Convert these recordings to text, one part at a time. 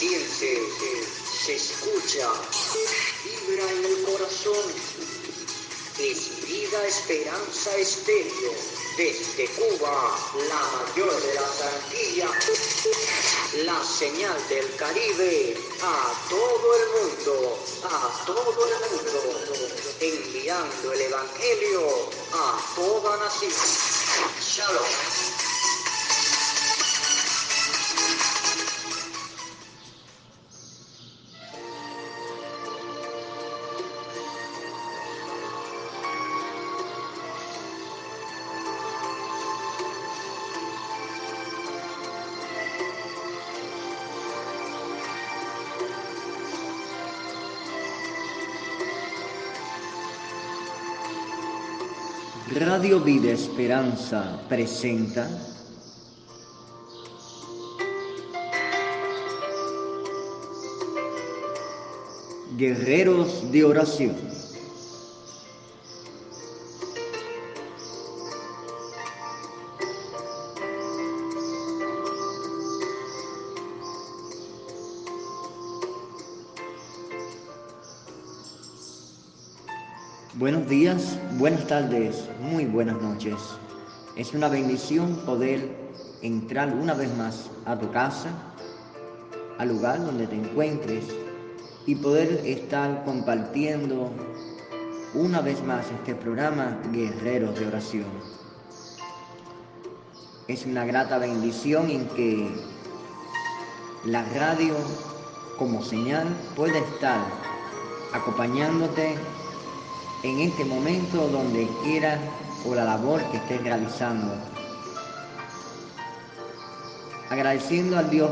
siente, se escucha, vibra en el corazón. Es vida, esperanza, estéreo. Desde Cuba, la mayor de las Antillas, la señal del Caribe a todo el mundo, a todo el mundo, enviando el Evangelio a toda nación. Shalom. Vida Esperanza presenta Guerreros de Oración. Buenos días, buenas tardes, muy buenas noches. Es una bendición poder entrar una vez más a tu casa, al lugar donde te encuentres y poder estar compartiendo una vez más este programa Guerreros de Oración. Es una grata bendición en que la radio como señal puede estar acompañándote en este momento donde quiera o la labor que estés realizando. Agradeciendo al Dios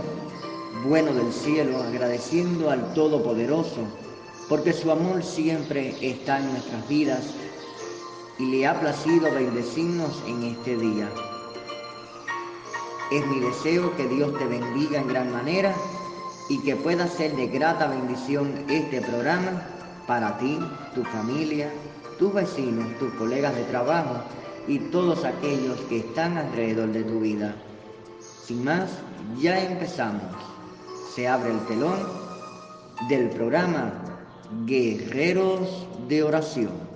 bueno del cielo, agradeciendo al Todopoderoso, porque su amor siempre está en nuestras vidas y le ha placido bendecirnos en este día. Es mi deseo que Dios te bendiga en gran manera y que pueda ser de grata bendición este programa para ti, tu familia, tus vecinos, tus colegas de trabajo y todos aquellos que están alrededor de tu vida. Sin más, ya empezamos. Se abre el telón del programa Guerreros de Oración.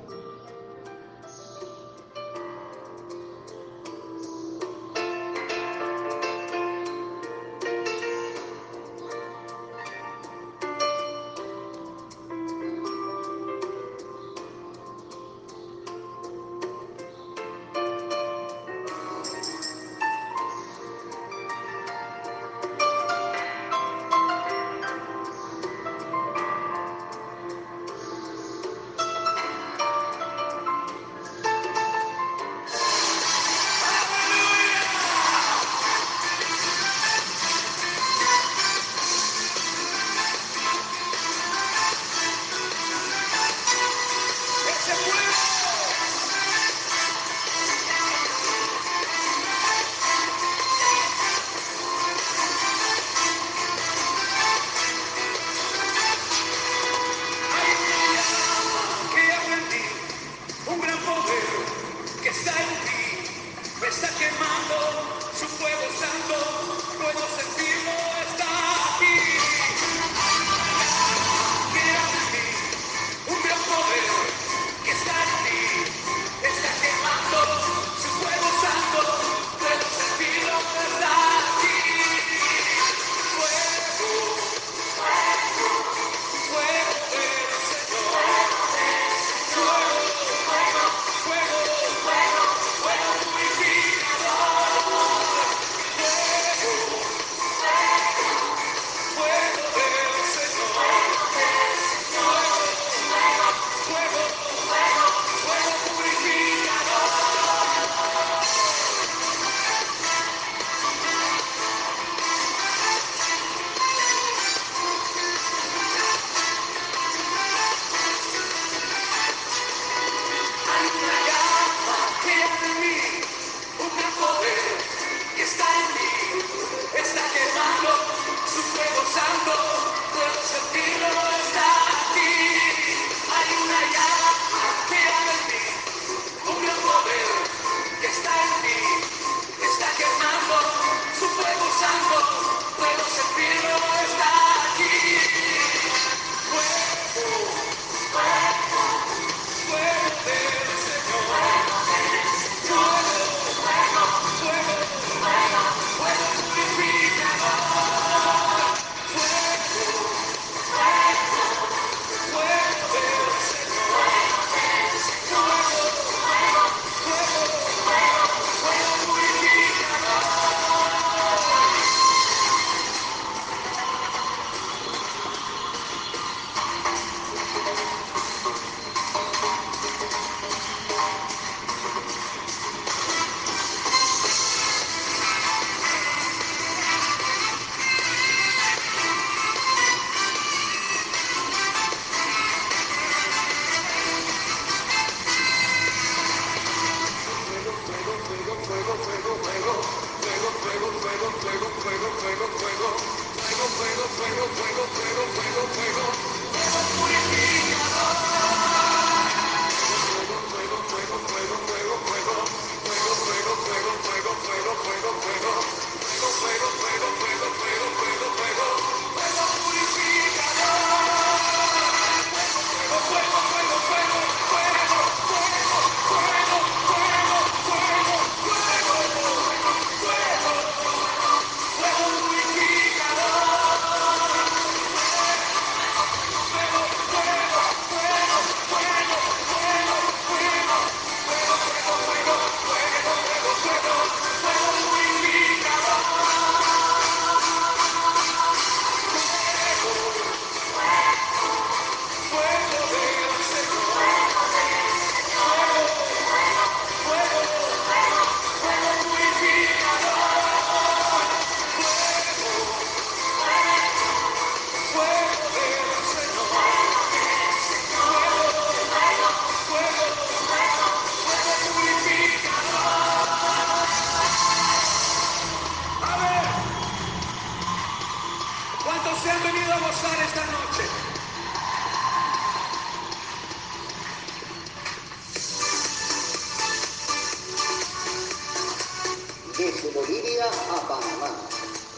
Desde Bolivia a Panamá,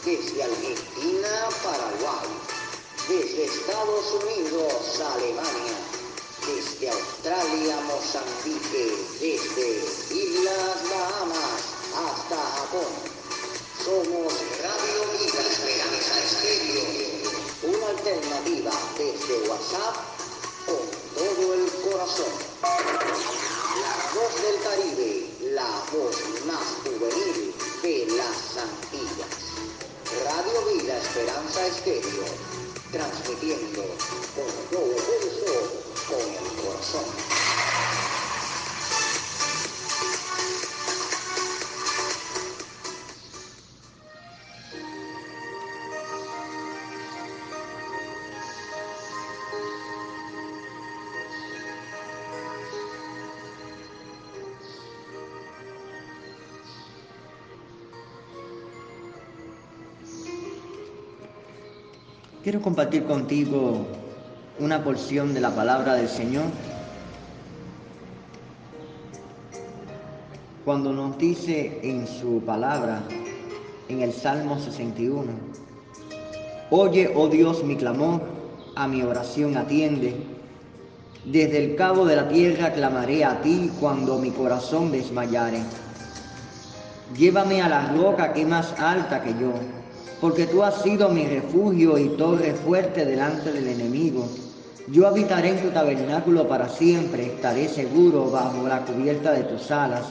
desde Argentina a Paraguay, desde Estados Unidos a Alemania, desde Australia a Mozambique, desde Islas Bahamas hasta Japón. Somos Radio Vida Esperanza Estéreo, una alternativa desde WhatsApp con todo el corazón. La voz del Caribe, la voz más juvenil de las Antillas. Radio Vida Esperanza Estéreo, transmitiendo con todo pulso, con el corazón. Quiero compartir contigo una porción de la palabra del Señor. Cuando nos dice en su palabra, en el Salmo 61, Oye, oh Dios, mi clamor, a mi oración atiende. Desde el cabo de la tierra clamaré a ti cuando mi corazón desmayare. Llévame a la roca que más alta que yo porque tú has sido mi refugio y torre fuerte delante del enemigo. Yo habitaré en tu tabernáculo para siempre, estaré seguro bajo la cubierta de tus alas,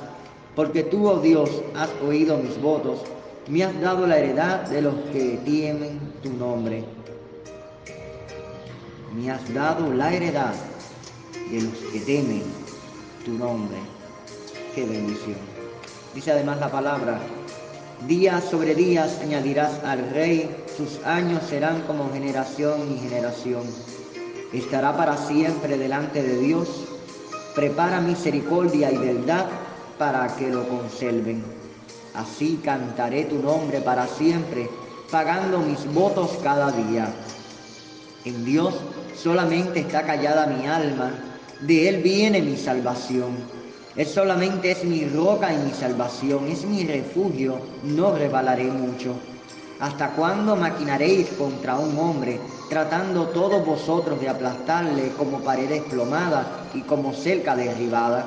porque tú, oh Dios, has oído mis votos, me has dado la heredad de los que temen tu nombre. Me has dado la heredad de los que temen tu nombre. Qué bendición. Dice además la palabra, Días sobre días añadirás al rey, sus años serán como generación y generación. Estará para siempre delante de Dios. Prepara misericordia y verdad para que lo conserven. Así cantaré tu nombre para siempre, pagando mis votos cada día. En Dios solamente está callada mi alma, de Él viene mi salvación. Él solamente es mi roca y mi salvación, es mi refugio, no rebalaré mucho. ¿Hasta cuándo maquinaréis contra un hombre, tratando todos vosotros de aplastarle como pared desplomada y como cerca derribada?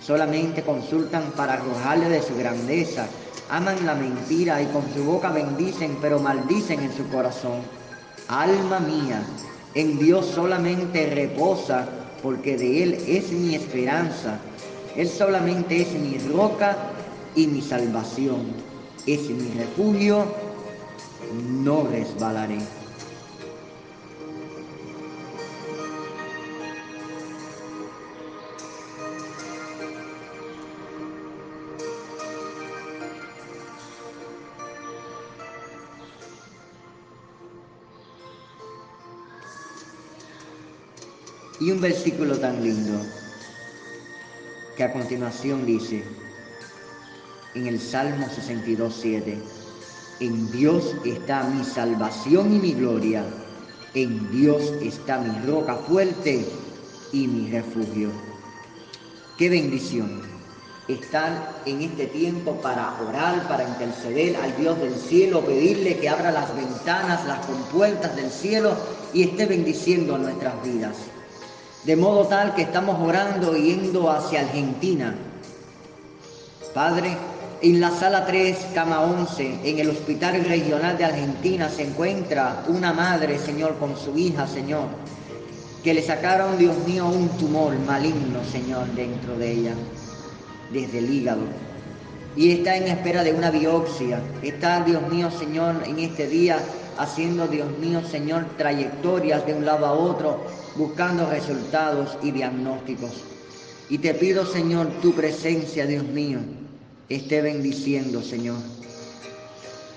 Solamente consultan para arrojarle de su grandeza, aman la mentira y con su boca bendicen, pero maldicen en su corazón. Alma mía, en Dios solamente reposa, porque de Él es mi esperanza él solamente es mi roca y mi salvación. Es mi refugio, no resbalaré. Y un versículo tan lindo que a continuación dice en el Salmo 62, 7, en Dios está mi salvación y mi gloria, en Dios está mi roca fuerte y mi refugio. Qué bendición estar en este tiempo para orar, para interceder al Dios del cielo, pedirle que abra las ventanas, las compuertas del cielo y esté bendiciendo nuestras vidas. De modo tal que estamos orando yendo hacia Argentina. Padre, en la sala 3, cama 11, en el Hospital Regional de Argentina se encuentra una madre, Señor, con su hija, Señor, que le sacaron, Dios mío, un tumor maligno, Señor, dentro de ella, desde el hígado. Y está en espera de una biopsia. Está, Dios mío, Señor, en este día haciendo, Dios mío, Señor, trayectorias de un lado a otro buscando resultados y diagnósticos. Y te pido, Señor, tu presencia, Dios mío, esté bendiciendo, Señor.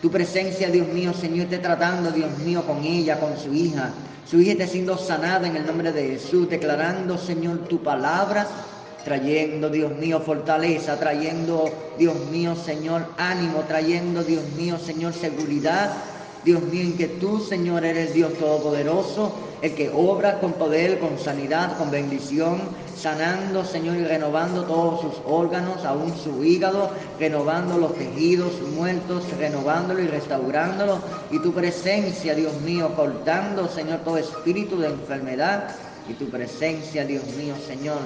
Tu presencia, Dios mío, Señor, esté tratando, Dios mío, con ella, con su hija. Su hija esté siendo sanada en el nombre de Jesús, declarando, Señor, tu palabra, trayendo, Dios mío, fortaleza, trayendo, Dios mío, Señor, ánimo, trayendo, Dios mío, Señor, seguridad Dios mío, en que tú, Señor, eres Dios Todopoderoso, el que obra con poder, con sanidad, con bendición, sanando, Señor, y renovando todos sus órganos, aún su hígado, renovando los tejidos muertos, renovándolo y restaurándolo. Y tu presencia, Dios mío, cortando, Señor, todo espíritu de enfermedad. Y tu presencia, Dios mío, Señor,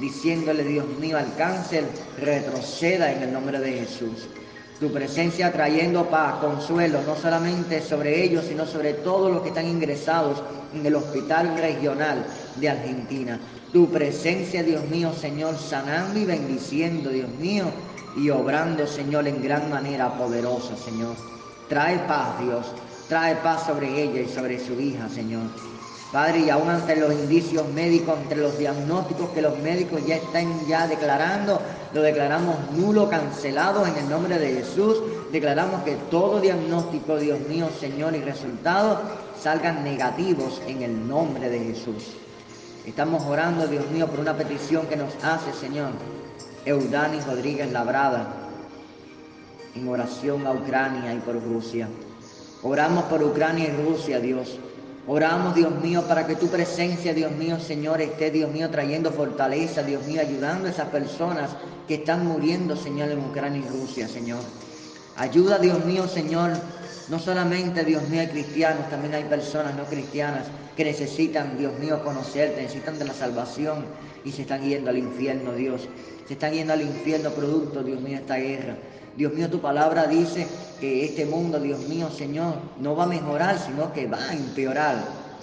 diciéndole, Dios mío, al cáncer, retroceda en el nombre de Jesús tu presencia trayendo paz, consuelo, no solamente sobre ellos, sino sobre todos los que están ingresados en el hospital regional de Argentina. Tu presencia, Dios mío, Señor, sanando y bendiciendo, Dios mío, y obrando, Señor, en gran manera poderosa, Señor. Trae paz, Dios, trae paz sobre ella y sobre su hija, Señor. Padre, y aún ante los indicios médicos, entre los diagnósticos que los médicos ya están ya declarando, lo declaramos nulo, cancelado en el nombre de Jesús. Declaramos que todo diagnóstico, Dios mío, Señor, y resultados salgan negativos en el nombre de Jesús. Estamos orando, Dios mío, por una petición que nos hace, Señor, Eudani Rodríguez Labrada, en oración a Ucrania y por Rusia. Oramos por Ucrania y Rusia, Dios. Oramos, Dios mío, para que tu presencia, Dios mío, Señor, esté, Dios mío, trayendo fortaleza, Dios mío, ayudando a esas personas que están muriendo, Señor, en Ucrania y Rusia, Señor. Ayuda, Dios mío, Señor, no solamente, Dios mío, hay cristianos, también hay personas no cristianas que necesitan, Dios mío, conocerte, necesitan de la salvación y se están yendo al infierno, Dios. Se están yendo al infierno producto, Dios mío, de esta guerra. Dios mío, tu palabra dice que este mundo, Dios mío, Señor, no va a mejorar, sino que va a empeorar,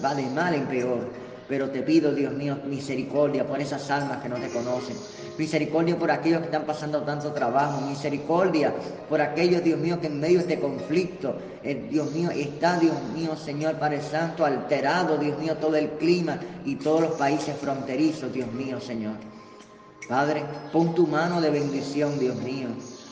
va de mal en peor. Pero te pido, Dios mío, misericordia por esas almas que no te conocen. Misericordia por aquellos que están pasando tanto trabajo. Misericordia por aquellos, Dios mío, que en medio de este conflicto, eh, Dios mío, está, Dios mío, Señor Padre Santo, alterado, Dios mío, todo el clima y todos los países fronterizos, Dios mío, Señor. Padre, pon tu mano de bendición, Dios mío.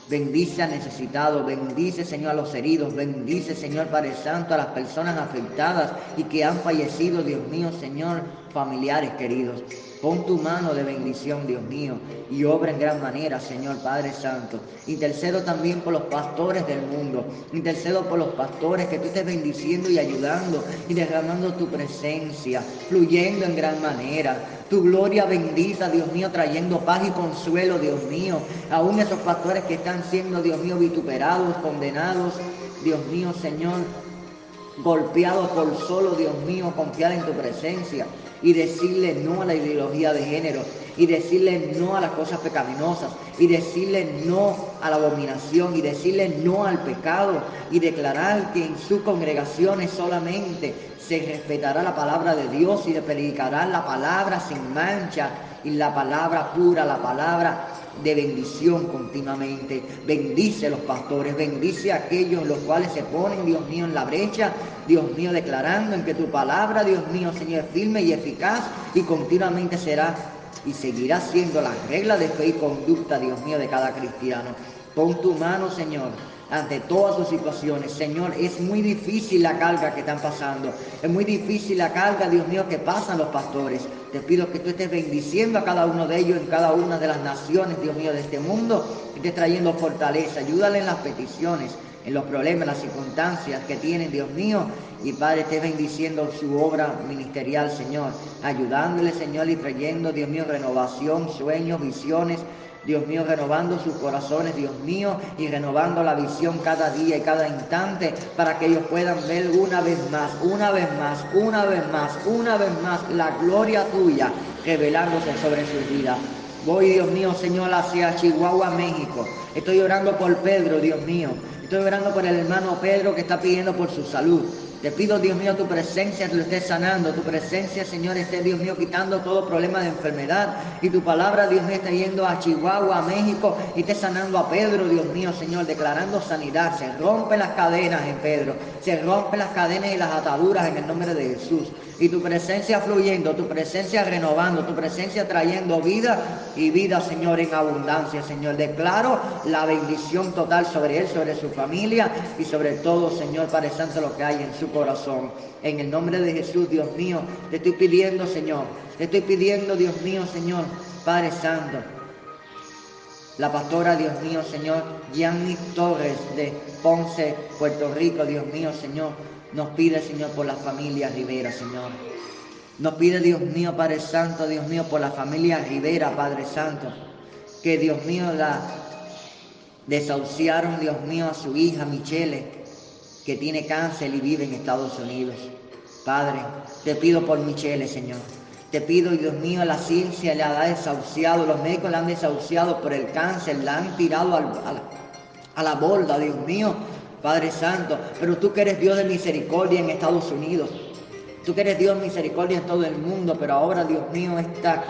Bendice al necesitado, bendice Señor a los heridos, bendice Señor Padre Santo a las personas afectadas y que han fallecido, Dios mío, Señor, familiares queridos. Pon tu mano de bendición, Dios mío, y obra en gran manera, Señor Padre Santo. Intercedo también por los pastores del mundo. Intercedo por los pastores que tú estés bendiciendo y ayudando y derramando tu presencia, fluyendo en gran manera. Tu gloria bendita, Dios mío, trayendo paz y consuelo, Dios mío. Aún esos pastores que están siendo, Dios mío, vituperados, condenados, Dios mío, Señor, golpeados por solo, Dios mío, confiar en tu presencia y decirle no a la ideología de género y decirle no a las cosas pecaminosas y decirle no a la abominación y decirle no al pecado y declarar que en sus congregaciones solamente se respetará la palabra de Dios y le predicará la palabra sin mancha y la palabra pura, la palabra de bendición continuamente. Bendice a los pastores, bendice a aquellos los cuales se ponen, Dios mío, en la brecha, Dios mío, declarando en que tu palabra, Dios mío, Señor, es firme y eficaz y continuamente será y seguirá siendo la regla de fe y conducta, Dios mío, de cada cristiano. Pon tu mano, Señor, ante todas sus situaciones. Señor, es muy difícil la carga que están pasando. Es muy difícil la carga, Dios mío, que pasan los pastores. Te pido que tú estés bendiciendo a cada uno de ellos en cada una de las naciones, Dios mío, de este mundo. Que estés trayendo fortaleza. Ayúdale en las peticiones, en los problemas, las circunstancias que tienen, Dios mío. Y Padre, estés bendiciendo su obra ministerial, Señor. Ayudándole, Señor, y trayendo, Dios mío, renovación, sueños, visiones Dios mío, renovando sus corazones, Dios mío, y renovando la visión cada día y cada instante para que ellos puedan ver una vez más, una vez más, una vez más, una vez más la gloria tuya revelándose sobre sus vidas. Voy, Dios mío, Señor, hacia Chihuahua, México. Estoy orando por Pedro, Dios mío. Estoy orando por el hermano Pedro que está pidiendo por su salud. Te pido, Dios mío, tu presencia te lo esté sanando. Tu presencia, Señor, esté, Dios mío, quitando todo problema de enfermedad. Y tu palabra, Dios mío, está yendo a Chihuahua, a México, y esté sanando a Pedro, Dios mío, Señor, declarando sanidad. Se rompen las cadenas en Pedro. Se rompen las cadenas y las ataduras en el nombre de Jesús. Y tu presencia fluyendo, tu presencia renovando, tu presencia trayendo vida y vida, Señor, en abundancia, Señor. Declaro la bendición total sobre él, sobre su familia y sobre todo, Señor, Padre Santo, lo que hay en su corazón. En el nombre de Jesús, Dios mío, te estoy pidiendo, Señor, te estoy pidiendo, Dios mío, Señor, Padre Santo, La pastora, Dios mío, Señor, Gianni Torres de Ponce, Puerto Rico, Dios mío, Señor, nos pide, Señor, por la familia Rivera, Señor. Nos pide, Dios mío, Padre Santo, Dios mío, por la familia Rivera, Padre Santo, que Dios mío la desahuciaron, Dios mío, a su hija Michele, que tiene cáncer y vive en Estados Unidos. Padre, te pido por Michele, Señor. Te pido, Dios mío, la ciencia le ha desahuciado, los médicos la han desahuciado por el cáncer, la han tirado a, la, a la borda, Dios mío, Padre Santo. Pero tú que eres Dios de misericordia en Estados Unidos, tú que eres Dios de misericordia en todo el mundo, pero ahora, Dios mío, esta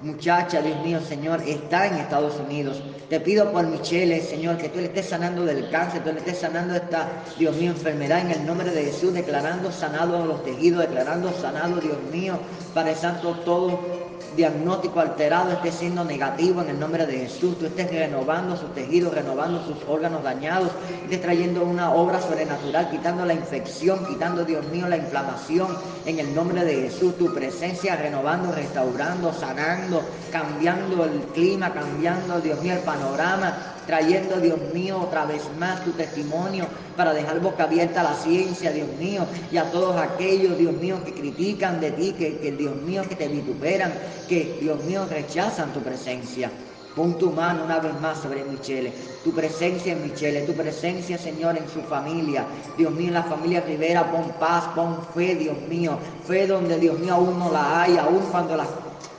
muchacha, Dios mío, Señor, está en Estados Unidos. Te pido por Michelle, Señor, que tú le estés sanando del cáncer, tú le estés sanando esta, Dios mío, enfermedad en el nombre de Jesús, declarando sanado los tejidos, declarando sanado, Dios mío, Padre Santo, todo diagnóstico alterado esté siendo negativo en el nombre de Jesús. Tú estés renovando sus tejidos, renovando sus órganos dañados, estés trayendo una obra sobrenatural, quitando la infección, quitando, Dios mío, la inflamación en el nombre de Jesús. Tu presencia renovando, restaurando, sanando, cambiando el clima, cambiando, Dios mío, el panorama, trayendo, Dios mío, otra vez más tu testimonio para dejar boca abierta a la ciencia, Dios mío, y a todos aquellos, Dios mío, que critican de ti, que, que Dios mío, que te vituperan, que, Dios mío, rechazan tu presencia. Pon tu mano una vez más sobre Michele, tu presencia en Michele, tu presencia, Señor, en su familia. Dios mío, en la familia Rivera, pon paz, pon fe, Dios mío. Fe donde, Dios mío, aún no la hay, aún cuando las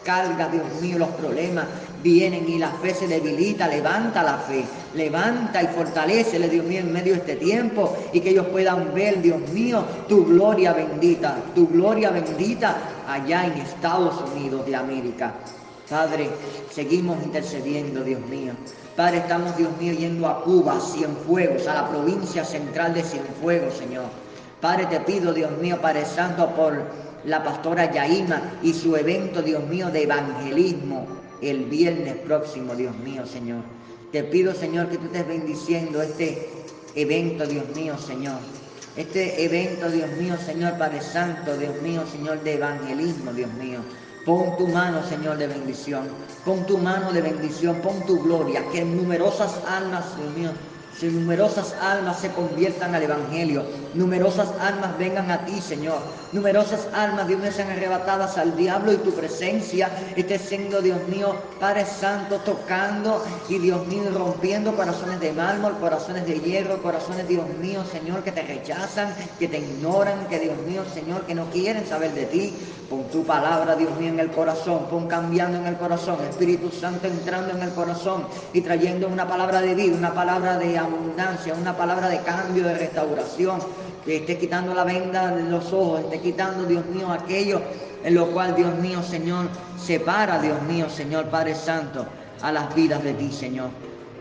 cargas, Dios mío, los problemas vienen y la fe se debilita, levanta la fe, levanta y fortalece, Dios mío, en medio de este tiempo y que ellos puedan ver, Dios mío, tu gloria bendita, tu gloria bendita allá en Estados Unidos de América. Padre, seguimos intercediendo, Dios mío. Padre, estamos, Dios mío, yendo a Cuba, Cienfuegos, a la provincia central de Cienfuegos, Señor. Padre, te pido, Dios mío, Padre Santo, por la pastora Yaima y su evento, Dios mío, de evangelismo el viernes próximo, Dios mío, Señor. Te pido, Señor, que tú estés bendiciendo este evento, Dios mío, Señor. Este evento, Dios mío, Señor Padre Santo, Dios mío, Señor, de evangelismo, Dios mío. Pon tu mano, Señor, de bendición. Pon tu mano de bendición, pon tu gloria, que numerosas almas, Dios mío, si numerosas almas se conviertan al Evangelio, numerosas almas vengan a ti, Señor. Numerosas almas, Dios mío, sean arrebatadas al diablo y tu presencia esté siendo, Dios mío, Padre Santo, tocando y Dios mío, rompiendo corazones de mármol, corazones de hierro, corazones, Dios mío, Señor, que te rechazan, que te ignoran, que Dios mío, Señor, que no quieren saber de ti. Pon tu palabra, Dios mío, en el corazón, pon cambiando en el corazón, Espíritu Santo entrando en el corazón y trayendo una palabra de vida, una palabra de abundancia, una palabra de cambio, de restauración, que esté quitando la venda de los ojos, esté quitando, Dios mío, aquello en lo cual, Dios mío, Señor, separa, Dios mío, Señor Padre Santo, a las vidas de ti, Señor.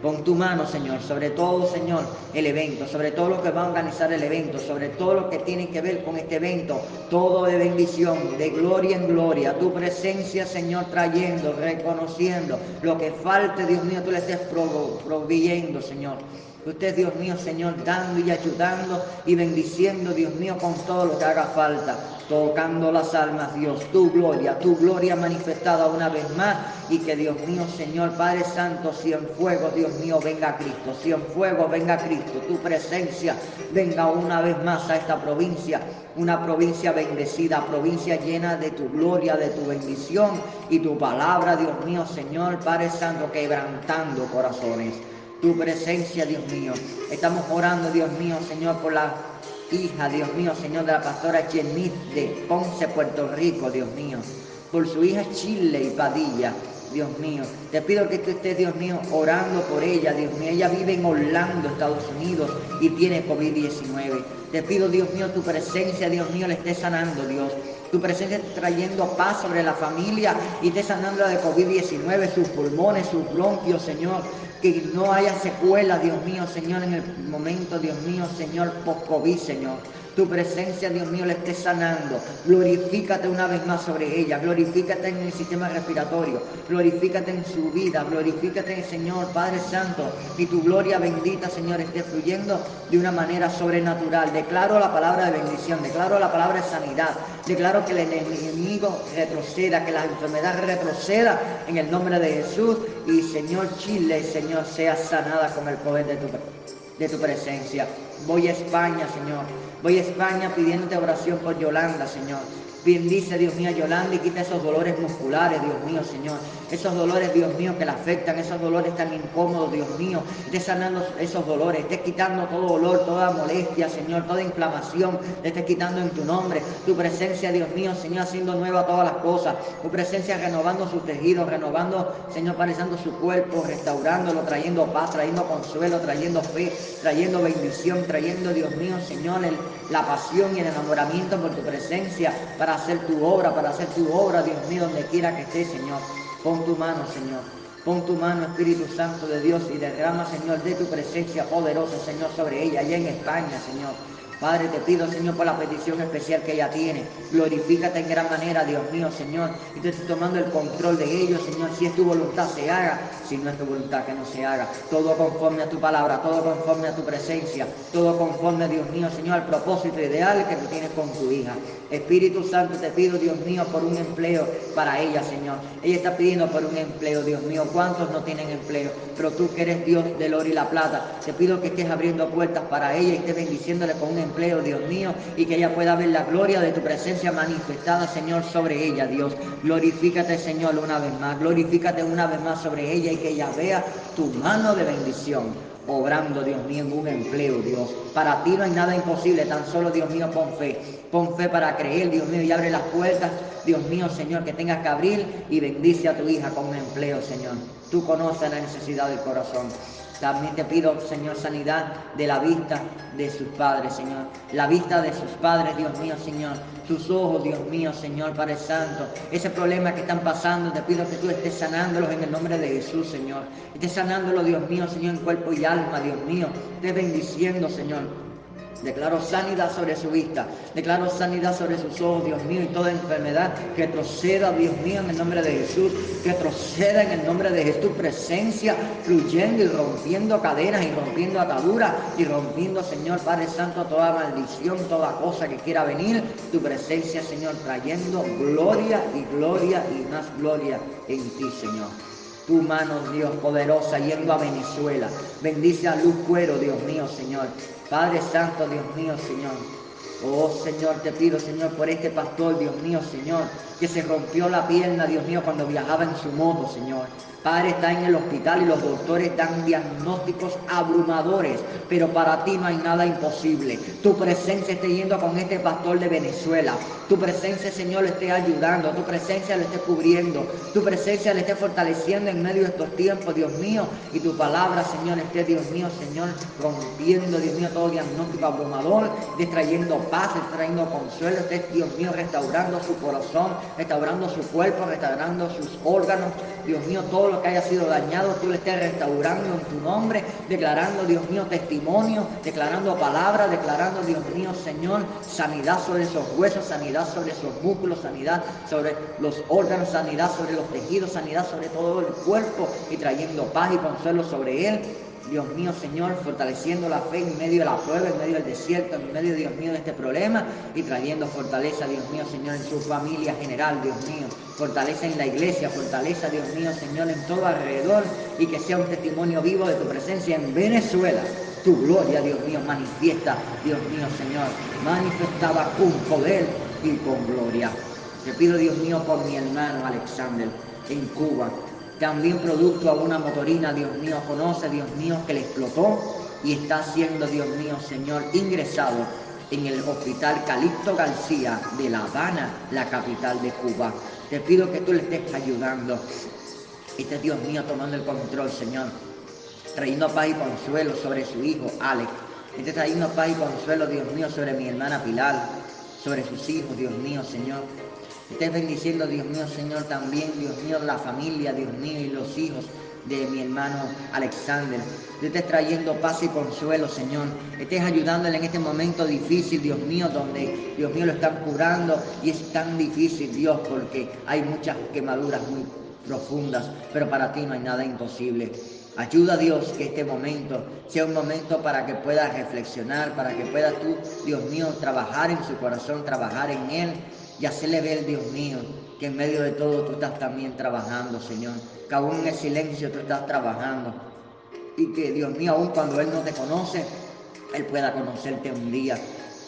Pon tu mano, Señor, sobre todo, Señor, el evento, sobre todo lo que va a organizar el evento, sobre todo lo que tiene que ver con este evento, todo de bendición, de gloria en gloria, tu presencia, Señor, trayendo, reconociendo lo que falte, Dios mío, tú le estés proveyendo, Señor. Usted, Dios mío, Señor, dando y ayudando y bendiciendo, Dios mío, con todo lo que haga falta. Tocando las almas, Dios, tu gloria, tu gloria manifestada una vez más. Y que, Dios mío, Señor, Padre Santo, si en fuego, Dios mío, venga Cristo. Si en fuego, venga Cristo. Tu presencia venga una vez más a esta provincia. Una provincia bendecida, provincia llena de tu gloria, de tu bendición y tu palabra, Dios mío, Señor, Padre Santo, quebrantando corazones tu presencia, Dios mío. Estamos orando, Dios mío, Señor, por la hija, Dios mío, Señor, de la pastora Chenit de Ponce, Puerto Rico, Dios mío. Por su hija Chile y Padilla, Dios mío. Te pido que tú estés, Dios mío, orando por ella, Dios mío. Ella vive en Orlando, Estados Unidos, y tiene COVID-19. Te pido, Dios mío, tu presencia, Dios mío, le esté sanando, Dios. Tu presencia está trayendo paz sobre la familia y esté sanando de COVID-19, sus pulmones, sus bronquios, Señor que no haya secuela, Dios mío, Señor, en el momento, Dios mío, Señor, post-COVID, Señor. Tu presencia, Dios mío, le esté sanando. Glorifícate una vez más sobre ella. Glorifícate en el sistema respiratorio. Glorifícate en su vida. Glorifícate, Señor, Padre Santo. Y tu gloria bendita, Señor, esté fluyendo de una manera sobrenatural. Declaro la palabra de bendición. Declaro la palabra de sanidad. Declaro que el enemigo retroceda, que la enfermedad retroceda en el nombre de Jesús. Y Señor, Chile, Señor, sea sanada con el poder de tu, de tu presencia. Voy a España, Señor. Voy a España pidiéndote oración por Yolanda, Señor. Bendice, Dios mío, Yolanda y quita esos dolores musculares, Dios mío, Señor. Esos dolores, Dios mío, que la afectan, esos dolores tan incómodos, Dios mío. Esté sanando esos dolores, esté quitando todo dolor, toda molestia, Señor, toda inflamación, esté quitando en tu nombre. Tu presencia, Dios mío, Señor, haciendo nueva todas las cosas. Tu presencia renovando sus tejidos, renovando, Señor, parecendo su cuerpo, restaurándolo, trayendo paz, trayendo consuelo, trayendo fe, trayendo bendición, trayendo, Dios mío, Señor, la pasión y el enamoramiento por tu presencia para hacer tu obra, para hacer tu obra, Dios mío, donde quiera que esté, Señor. Pon tu mano, Señor. Pon tu mano, Espíritu Santo de Dios, y derrama, Señor, de tu presencia poderosa, Señor, sobre ella, allá en España, Señor. Padre, te pido, Señor, por la petición especial que ella tiene. Glorifícate en gran manera, Dios mío, Señor. Y te estoy tomando el control de ellos, Señor. Si es tu voluntad, se haga. Si no es tu voluntad, que no se haga. Todo conforme a tu palabra, todo conforme a tu presencia. Todo conforme, Dios mío, Señor, al propósito ideal que tú tienes con tu hija. Espíritu Santo, te pido, Dios mío, por un empleo para ella, Señor. Ella está pidiendo por un empleo, Dios mío. ¿Cuántos no tienen empleo? Pero tú que eres Dios del oro y la plata, te pido que estés abriendo puertas para ella y estés bendiciéndole con un empleo empleo, Dios mío, y que ella pueda ver la gloria de tu presencia manifestada, Señor, sobre ella, Dios. Glorifícate, Señor, una vez más. Glorifícate una vez más sobre ella y que ella vea tu mano de bendición obrando, Dios mío, en un empleo, Dios. Para ti no hay nada imposible, tan solo, Dios mío, pon fe. Pon fe para creer, Dios mío, y abre las puertas, Dios mío, Señor, que tengas que abrir y bendice a tu hija con un empleo, Señor. Tú conoces la necesidad del corazón. También te pido, Señor, sanidad de la vista de sus padres, Señor. La vista de sus padres, Dios mío, Señor. Sus ojos, Dios mío, Señor, Padre Santo. Ese problema que están pasando, te pido que tú estés sanándolos en el nombre de Jesús, Señor. Estés sanándolo, Dios mío, Señor, en cuerpo y alma, Dios mío. Estés bendiciendo, Señor Declaro sanidad sobre su vista. Declaro sanidad sobre sus ojos, Dios mío, y toda enfermedad que proceda, Dios mío, en el nombre de Jesús. Que proceda en el nombre de Jesús. Presencia fluyendo y rompiendo cadenas y rompiendo ataduras y rompiendo, Señor Padre Santo, toda maldición, toda cosa que quiera venir. Tu presencia, Señor, trayendo gloria y gloria y más gloria en ti, Señor tu mano, Dios poderosa, yendo a Venezuela. Bendice a Luz Cuero, Dios mío, Señor. Padre Santo, Dios mío, Señor. Oh Señor, te pido, Señor, por este pastor, Dios mío, Señor, que se rompió la pierna, Dios mío, cuando viajaba en su moto, Señor. Padre, está en el hospital y los doctores dan diagnósticos abrumadores, pero para ti no hay nada imposible. Tu presencia esté yendo con este pastor de Venezuela. Tu presencia, Señor, le esté ayudando. Tu presencia le esté cubriendo. Tu presencia le esté fortaleciendo en medio de estos tiempos, Dios mío. Y tu palabra, Señor, esté, Dios mío, Señor, rompiendo, Dios mío, todo diagnóstico abrumador, trayendo paz, trayendo consuelo, esté, Dios mío, restaurando su corazón, restaurando su cuerpo, restaurando sus órganos. Dios mío, todo lo que haya sido dañado, tú le estés restaurando en tu nombre, declarando, Dios mío, testimonio, declarando palabras, declarando, Dios mío, Señor, sanidad sobre esos huesos, sanidad sobre esos músculos, sanidad sobre los órganos, sanidad sobre los tejidos, sanidad sobre todo el cuerpo y trayendo paz y consuelo sobre él Dios mío, Señor, fortaleciendo la fe en medio de la prueba, en medio del desierto, en medio, Dios mío, de este problema y trayendo fortaleza, Dios mío, Señor, en su familia general, Dios mío. Fortaleza en la iglesia, fortaleza, Dios mío, Señor, en todo alrededor y que sea un testimonio vivo de tu presencia en Venezuela. Tu gloria, Dios mío, manifiesta, Dios mío, Señor, manifestaba con poder y con gloria. Te pido, Dios mío, por mi hermano Alexander en Cuba, también producto a una motorina, Dios mío, conoce, Dios mío, que le explotó y está siendo, Dios mío, Señor, ingresado en el hospital Calixto García de La Habana, la capital de Cuba. Te pido que tú le estés ayudando. Este Dios mío tomando el control, Señor. Trayendo paz y consuelo sobre su hijo, Alex. Este trayendo paz y consuelo, Dios mío, sobre mi hermana Pilar, sobre sus hijos, Dios mío, Señor. Estés bendiciendo, Dios mío, Señor, también, Dios mío, la familia, Dios mío, y los hijos de mi hermano Alexander. Estés trayendo paz y consuelo, Señor. Estés ayudándole en este momento difícil, Dios mío, donde, Dios mío, lo están curando y es tan difícil, Dios, porque hay muchas quemaduras muy profundas, pero para ti no hay nada imposible. Ayuda a Dios que este momento sea un momento para que pueda reflexionar, para que pueda tú, Dios mío, trabajar en su corazón, trabajar en Él y hacerle ver, Dios mío, que en medio de todo tú estás también trabajando, Señor. Que aún en el silencio tú estás trabajando. Y que, Dios mío, aún cuando Él no te conoce, Él pueda conocerte un día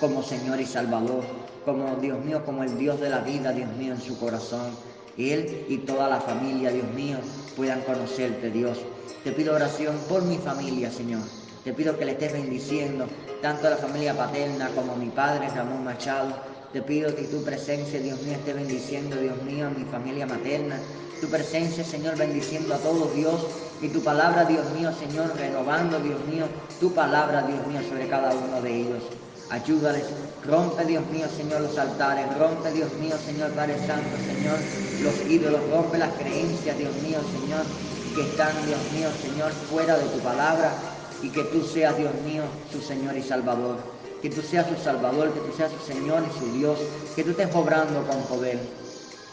como Señor y Salvador. Como, Dios mío, como el Dios de la vida, Dios mío, en su corazón. Él y toda la familia, Dios mío, puedan conocerte, Dios. Te pido oración por mi familia, Señor. Te pido que le estés bendiciendo tanto a la familia paterna como a mi padre, Ramón Machado. Te pido que tu presencia, Dios mío, esté bendiciendo, Dios mío, a mi familia materna. Tu presencia, Señor, bendiciendo a todos, Dios. Y tu palabra, Dios mío, Señor, renovando, Dios mío, tu palabra, Dios mío, sobre cada uno de ellos. Ayúdales, rompe, Dios mío, Señor, los altares, rompe, Dios mío, Señor, Padre Santo, Señor, los ídolos, rompe las creencias, Dios mío, Señor, que están, Dios mío, Señor, fuera de tu palabra y que tú seas, Dios mío, su Señor y Salvador. Que tú seas su Salvador, que tú seas su Señor y su Dios, que tú estés obrando con poder.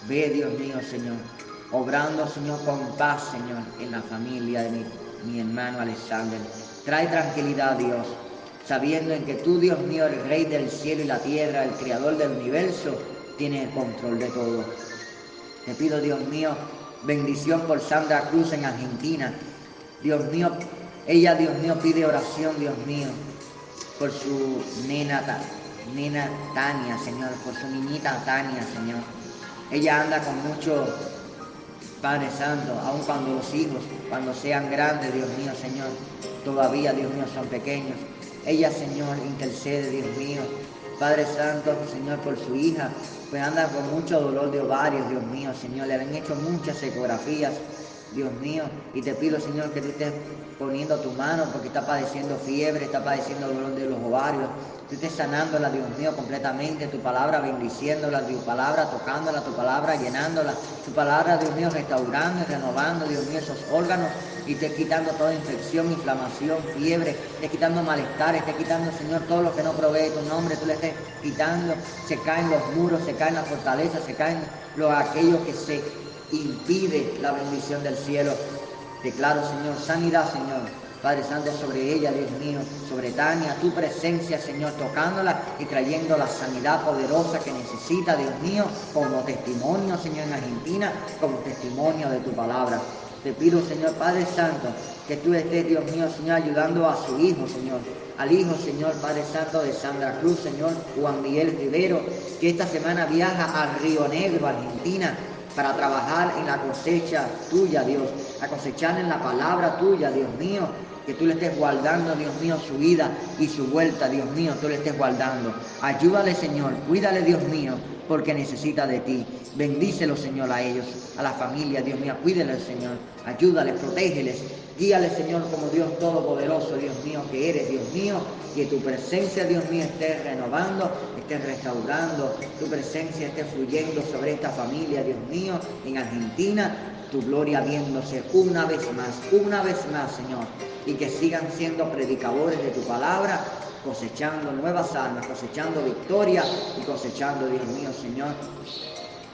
Ve, Dios mío, Señor, obrando, Señor, con paz, Señor, en la familia de mi, mi hermano Alexander. Trae tranquilidad, Dios, sabiendo en que tú, Dios mío, el Rey del cielo y la tierra, el Creador del universo, tiene el control de todo. Te pido, Dios mío, bendición por Sandra Cruz en Argentina. Dios mío, ella, Dios mío, pide oración, Dios mío, por su nena, nena Tania, Señor, por su niñita Tania, Señor. Ella anda con mucho Padre Santo, aun cuando los hijos, cuando sean grandes, Dios mío, Señor, todavía, Dios mío, son pequeños. Ella, Señor, intercede, Dios mío. Padre Santo, Señor, por su hija, pues anda con mucho dolor de ovarios, Dios mío, Señor. Le han hecho muchas ecografías, Dios mío. Y te pido, Señor, que tú estés poniendo tu mano porque está padeciendo fiebre, está padeciendo dolor de los ovarios. Tú estés sanándola, Dios mío, completamente. Tu palabra bendiciéndola, tu palabra tocándola, tu palabra llenándola. Tu palabra, Dios mío, restaurando y renovando, Dios mío, esos órganos. Y te quitando toda infección, inflamación, fiebre. Te quitando malestar, te quitando, Señor, todo lo que no provee tu nombre. Tú le estés quitando. Se caen los muros, se caen las fortalezas, se caen los, aquellos que se impide la bendición del cielo. Declaro, Señor, sanidad, Señor. Padre Santo, sobre ella, Dios mío, sobre Tania, tu presencia, Señor, tocándola y trayendo la sanidad poderosa que necesita, Dios mío, como testimonio, Señor, en Argentina, como testimonio de tu palabra. Te pido, Señor Padre Santo, que tú estés, Dios mío, Señor, ayudando a su hijo, Señor, al hijo, Señor Padre Santo de Sandra Cruz, Señor Juan Miguel Rivero, que esta semana viaja a Río Negro, Argentina, para trabajar en la cosecha tuya, Dios, a cosechar en la palabra tuya, Dios mío, que tú le estés guardando, Dios mío, su vida y su vuelta, Dios mío, tú le estés guardando. Ayúdale, Señor, cuídale, Dios mío, porque necesita de ti. Bendícelo, Señor, a ellos, a la familia, Dios mío, cuídale, Señor, ayúdales, protégeles, Guíale, Señor, como Dios Todopoderoso, Dios mío, que eres, Dios mío, que tu presencia, Dios mío, esté renovando, esté restaurando, tu presencia esté fluyendo sobre esta familia, Dios mío, en Argentina, tu gloria viéndose una vez más, una vez más, Señor, y que sigan siendo predicadores de tu palabra, cosechando nuevas almas, cosechando victoria y cosechando, Dios mío, Señor,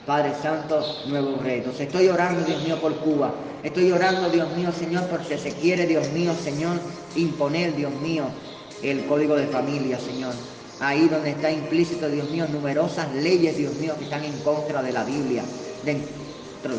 Padre Santo, nuevos retos. Estoy orando, Dios mío, por Cuba. Estoy orando, Dios mío, Señor, porque se quiere, Dios mío, Señor, imponer, Dios mío, el código de familia, Señor. Ahí donde está implícito, Dios mío, numerosas leyes, Dios mío, que están en contra de la Biblia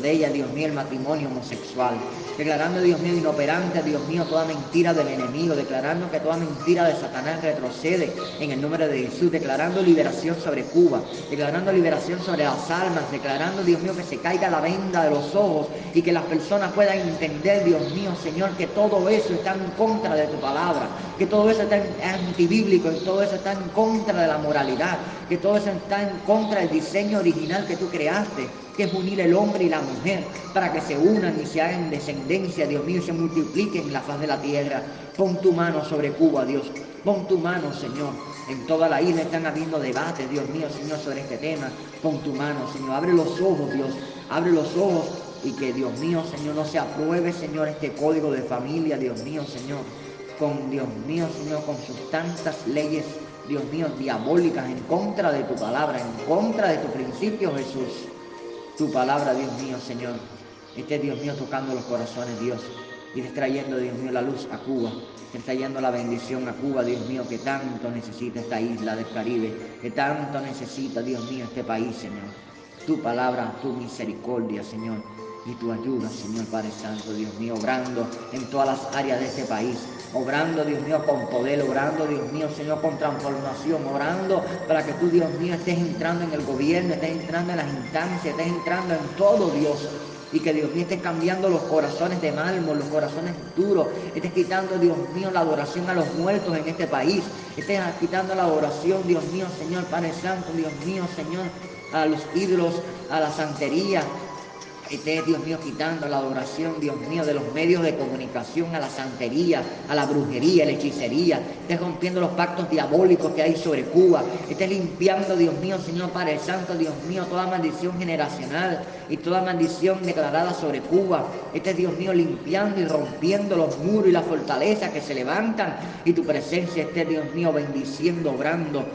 ella, Dios mío, el matrimonio homosexual. Declarando, Dios mío, inoperante, Dios mío, toda mentira del enemigo. Declarando que toda mentira de Satanás retrocede en el nombre de Jesús. Declarando liberación sobre Cuba. Declarando liberación sobre las almas. Declarando, Dios mío, que se caiga la venda de los ojos y que las personas puedan entender, Dios mío, Señor, que todo eso está en contra de tu palabra. Que todo eso está antibíblico y todo eso está en contra de la moralidad. Que todo eso está en contra del diseño original que tú creaste que es unir el hombre y la mujer para que se unan y se hagan descendencia, Dios mío, y se multipliquen en la faz de la tierra. Pon tu mano sobre Cuba, Dios. Pon tu mano, Señor. En toda la isla están habiendo debates, Dios mío, Señor, sobre este tema. Pon tu mano, Señor. Abre los ojos, Dios. Abre los ojos y que Dios mío, Señor, no se apruebe, Señor, este código de familia, Dios mío, Señor, con Dios mío, Señor, con sus tantas leyes, Dios mío, diabólicas en contra de tu palabra, en contra de tu principio, Jesús. Tu palabra, Dios mío, Señor, esté Dios mío tocando los corazones, Dios, y trayendo, Dios mío, la luz a Cuba, trayendo la bendición a Cuba, Dios mío, que tanto necesita esta isla del Caribe, que tanto necesita, Dios mío, este país, Señor. Tu palabra, tu misericordia, Señor, y tu ayuda, Señor Padre Santo, Dios mío, obrando en todas las áreas de este país, obrando, Dios mío, con poder, obrando, Dios mío, Señor, con transformación, orando para que tú, Dios mío, estés entrando en el gobierno, estés entrando en las instancias, estés entrando en todo, Dios, y que Dios mío esté cambiando los corazones de mármol, los corazones duros. Esté quitando, Dios mío, la adoración a los muertos en este país. Esté quitando la adoración, Dios mío, Señor Padre Santo, Dios mío, Señor, a los ídolos, a la santería, esté, Dios mío, quitando la adoración, Dios mío, de los medios de comunicación a la santería, a la brujería, a la hechicería. Esté rompiendo los pactos diabólicos que hay sobre Cuba. Esté limpiando, Dios mío, Señor Padre Santo, Dios mío, toda maldición generacional y toda maldición declarada sobre Cuba. Esté, Dios mío, limpiando y rompiendo los muros y las fortalezas que se levantan. Y tu presencia esté, Dios mío, bendiciendo, obrando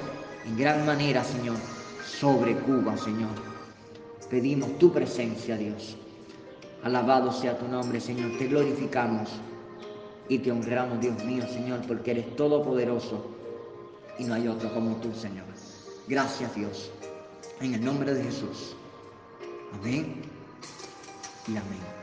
en gran manera, Señor, sobre Cuba, Señor pedimos tu presencia, Dios. Alabado sea tu nombre, Señor. Te glorificamos y te honramos, Dios mío, Señor, porque eres todopoderoso y no hay otro como tú, Señor. Gracias, Dios. En el nombre de Jesús. Amén y amén.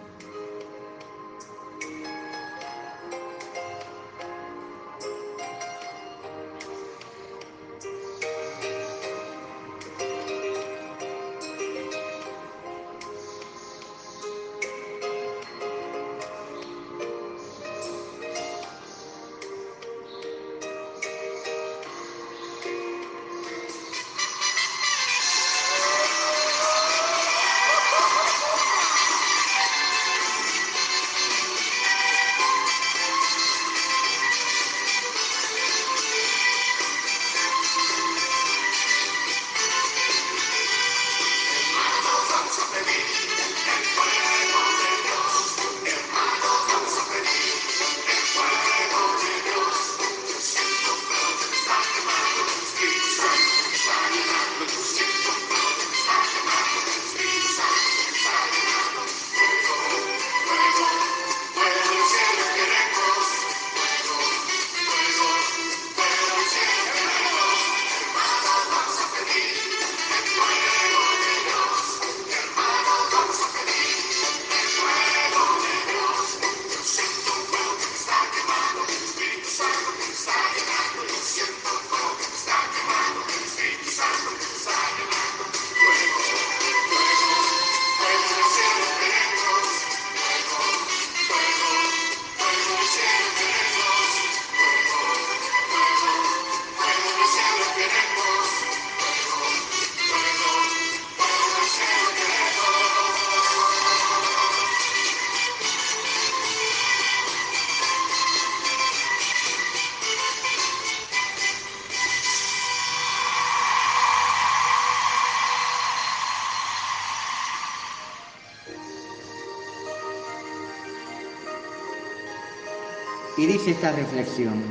Esta reflexión,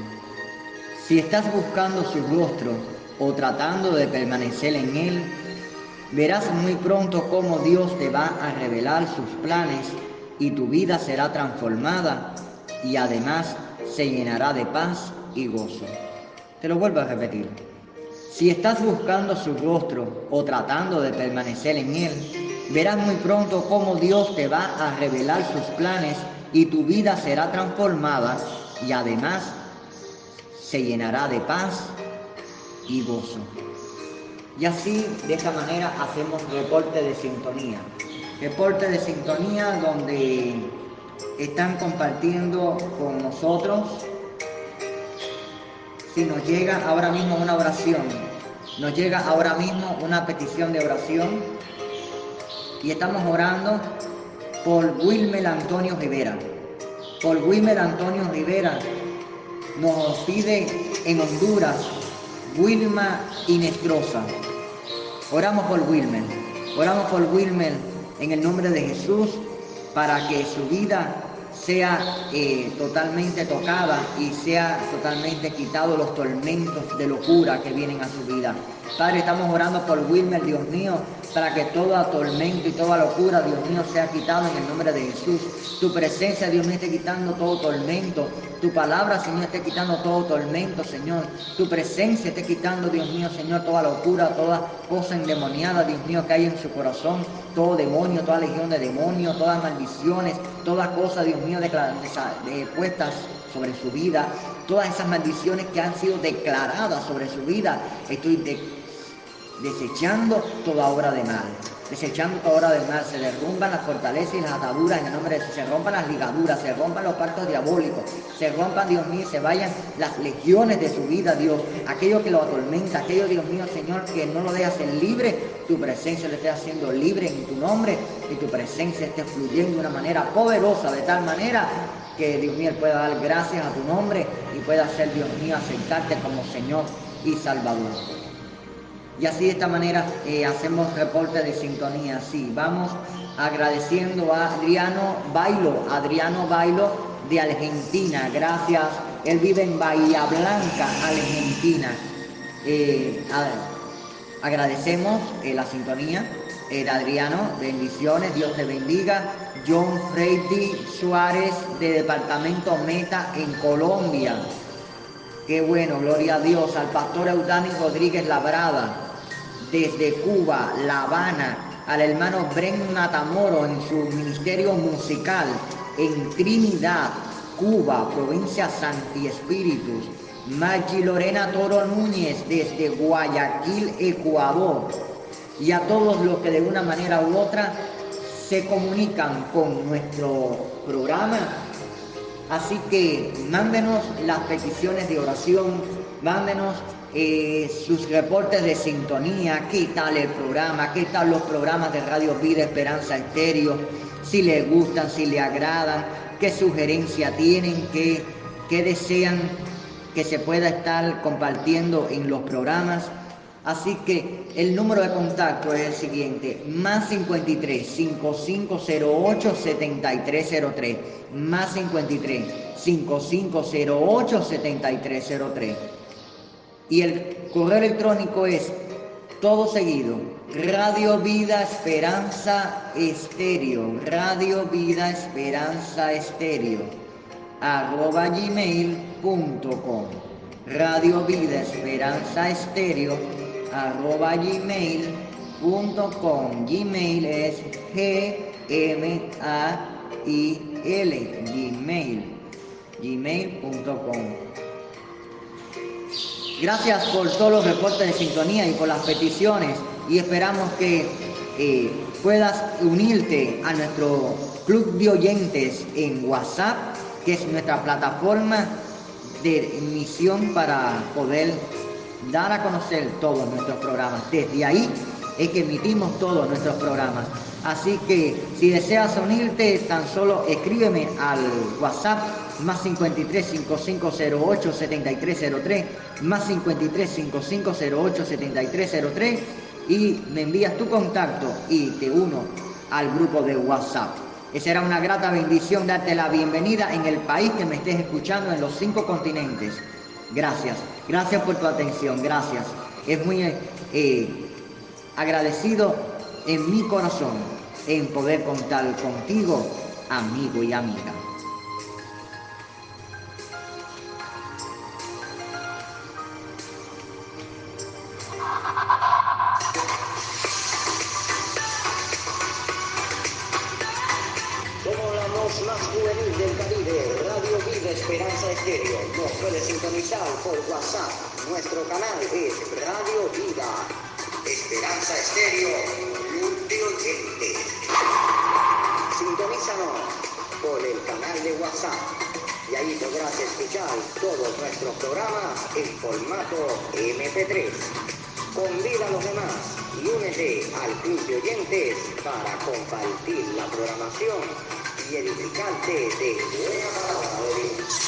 si estás buscando su rostro o tratando de permanecer en él, verás muy pronto cómo Dios te va a revelar sus planes y tu vida será transformada y además se llenará de paz y gozo. Te lo vuelvo a repetir. Si estás buscando su rostro o tratando de permanecer en él, verás muy pronto cómo Dios te va a revelar sus planes y tu vida será transformada y además se llenará de paz y gozo. Y así, de esta manera, hacemos reporte de sintonía. Reporte de sintonía donde están compartiendo con nosotros. Si nos llega ahora mismo una oración, nos llega ahora mismo una petición de oración y estamos orando por Wilmer Antonio Rivera por Wilmer Antonio Rivera. Nos pide en Honduras Wilma Inestrosa. Oramos por Wilmer. Oramos por Wilmer en el nombre de Jesús para que su vida sea eh, totalmente tocada y sea totalmente quitado los tormentos de locura que vienen a su vida. Padre, estamos orando por Wilmer, Dios mío, para que todo tormento y toda locura, Dios mío, sea quitado en el nombre de Jesús. Tu presencia, Dios mío, esté quitando todo tormento. Tu palabra, Señor, esté quitando todo tormento, Señor. Tu presencia esté quitando, Dios mío, Señor, toda locura, toda cosa endemoniada, Dios mío, que hay en su corazón. Todo demonio, toda legión de demonios, todas maldiciones, toda cosa, Dios mío, puestas sobre su vida, todas esas maldiciones que han sido declaradas sobre su vida. Estoy de desechando toda obra de mal. Desechando toda obra de mal, se derrumban las fortalezas y las ataduras en el nombre de se rompan las ligaduras, se rompan los pactos diabólicos, se rompan, Dios mío, se vayan las legiones de su vida, Dios. Aquello que lo atormenta, aquello, Dios mío, Señor, que no lo deja ser libre, tu presencia le esté haciendo libre en tu nombre y tu presencia esté fluyendo de una manera poderosa, de tal manera que, Dios mío, pueda dar gracias a tu nombre y pueda ser, Dios mío, aceptarte como Señor y Salvador. Y así de esta manera eh, hacemos reporte de sintonía. Sí, vamos agradeciendo a Adriano Bailo, Adriano Bailo de Argentina. Gracias. Él vive en Bahía Blanca, Argentina. Eh, agradecemos eh, la sintonía de Adriano. Bendiciones, Dios te bendiga. John Freddy Suárez de Departamento Meta en Colombia. Qué bueno, gloria a Dios. Al pastor Eudani Rodríguez Labrada desde Cuba, La Habana, al hermano Bren Natamoro en su ministerio musical en Trinidad, Cuba, provincia Santi Espíritus, Maggi Lorena Toro Núñez desde Guayaquil, Ecuador, y a todos los que de una manera u otra se comunican con nuestro programa. Así que mándenos las peticiones de oración, mándenos eh, sus reportes de sintonía, qué tal el programa, qué tal los programas de Radio Vida Esperanza Estéreo, si les gustan, si les agradan, qué sugerencia tienen, qué, qué desean que se pueda estar compartiendo en los programas. Así que el número de contacto es el siguiente, más 53 5508 7303, más 53 5508 7303. Y el correo electrónico es todo seguido, Radio Vida Esperanza Estéreo, Radio Vida Esperanza Estéreo, arroba gmail.com, Radio Vida Esperanza Estéreo, arroba gmail.com, Gmail es G-M-A-I-L, Gmail, gmail.com. Gracias por todos los reportes de sintonía y por las peticiones y esperamos que eh, puedas unirte a nuestro club de oyentes en WhatsApp, que es nuestra plataforma de emisión para poder dar a conocer todos nuestros programas. Desde ahí es que emitimos todos nuestros programas. Así que si deseas unirte, tan solo escríbeme al WhatsApp más 53 5508 7303, más 53 5508 7303 y me envías tu contacto y te uno al grupo de WhatsApp. Será una grata bendición darte la bienvenida en el país que me estés escuchando en los cinco continentes. Gracias, gracias por tu atención, gracias. Es muy eh, agradecido en mi corazón en poder contar contigo, amigo y amiga. Programas en formato MP3. Convida a los demás y únete al club de oyentes para compartir la programación y edificante de de Dios.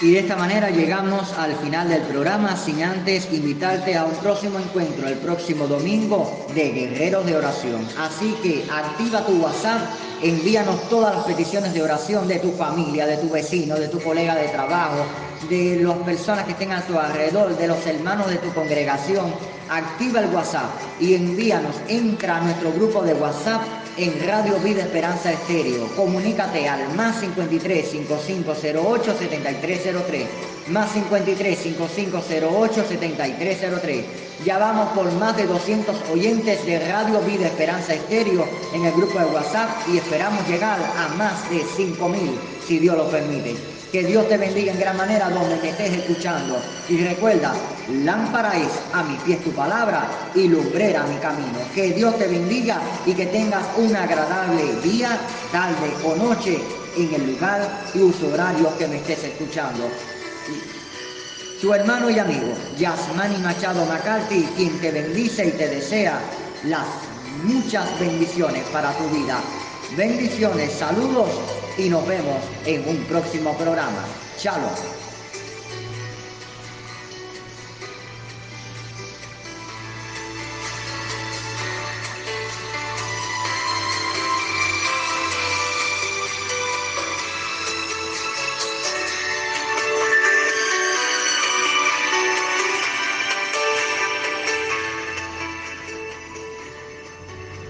Y de esta manera llegamos al final del programa sin antes invitarte a un próximo encuentro el próximo domingo de Guerreros de Oración. Así que activa tu WhatsApp, envíanos todas las peticiones de oración de tu familia, de tu vecino, de tu colega de trabajo, de las personas que estén a tu alrededor, de los hermanos de tu congregación. Activa el WhatsApp y envíanos, entra a nuestro grupo de WhatsApp en Radio Vida Esperanza Estéreo. Comunícate al más 53 5508 7303. Más 53 5508 7303. Ya vamos por más de 200 oyentes de Radio Vida Esperanza Estéreo en el grupo de WhatsApp y esperamos llegar a más de 5000 si Dios lo permite. Que Dios te bendiga en gran manera donde te estés escuchando. Y recuerda, lámpara es a mi pie tu palabra y lumbrera mi camino. Que Dios te bendiga y que tengas un agradable día, tarde o noche en el lugar y uso horario que me estés escuchando. Tu hermano y amigo, Yasmani Machado McCarthy, quien te bendice y te desea las muchas bendiciones para tu vida. Bendiciones, saludos y nos vemos en un próximo programa. Chao.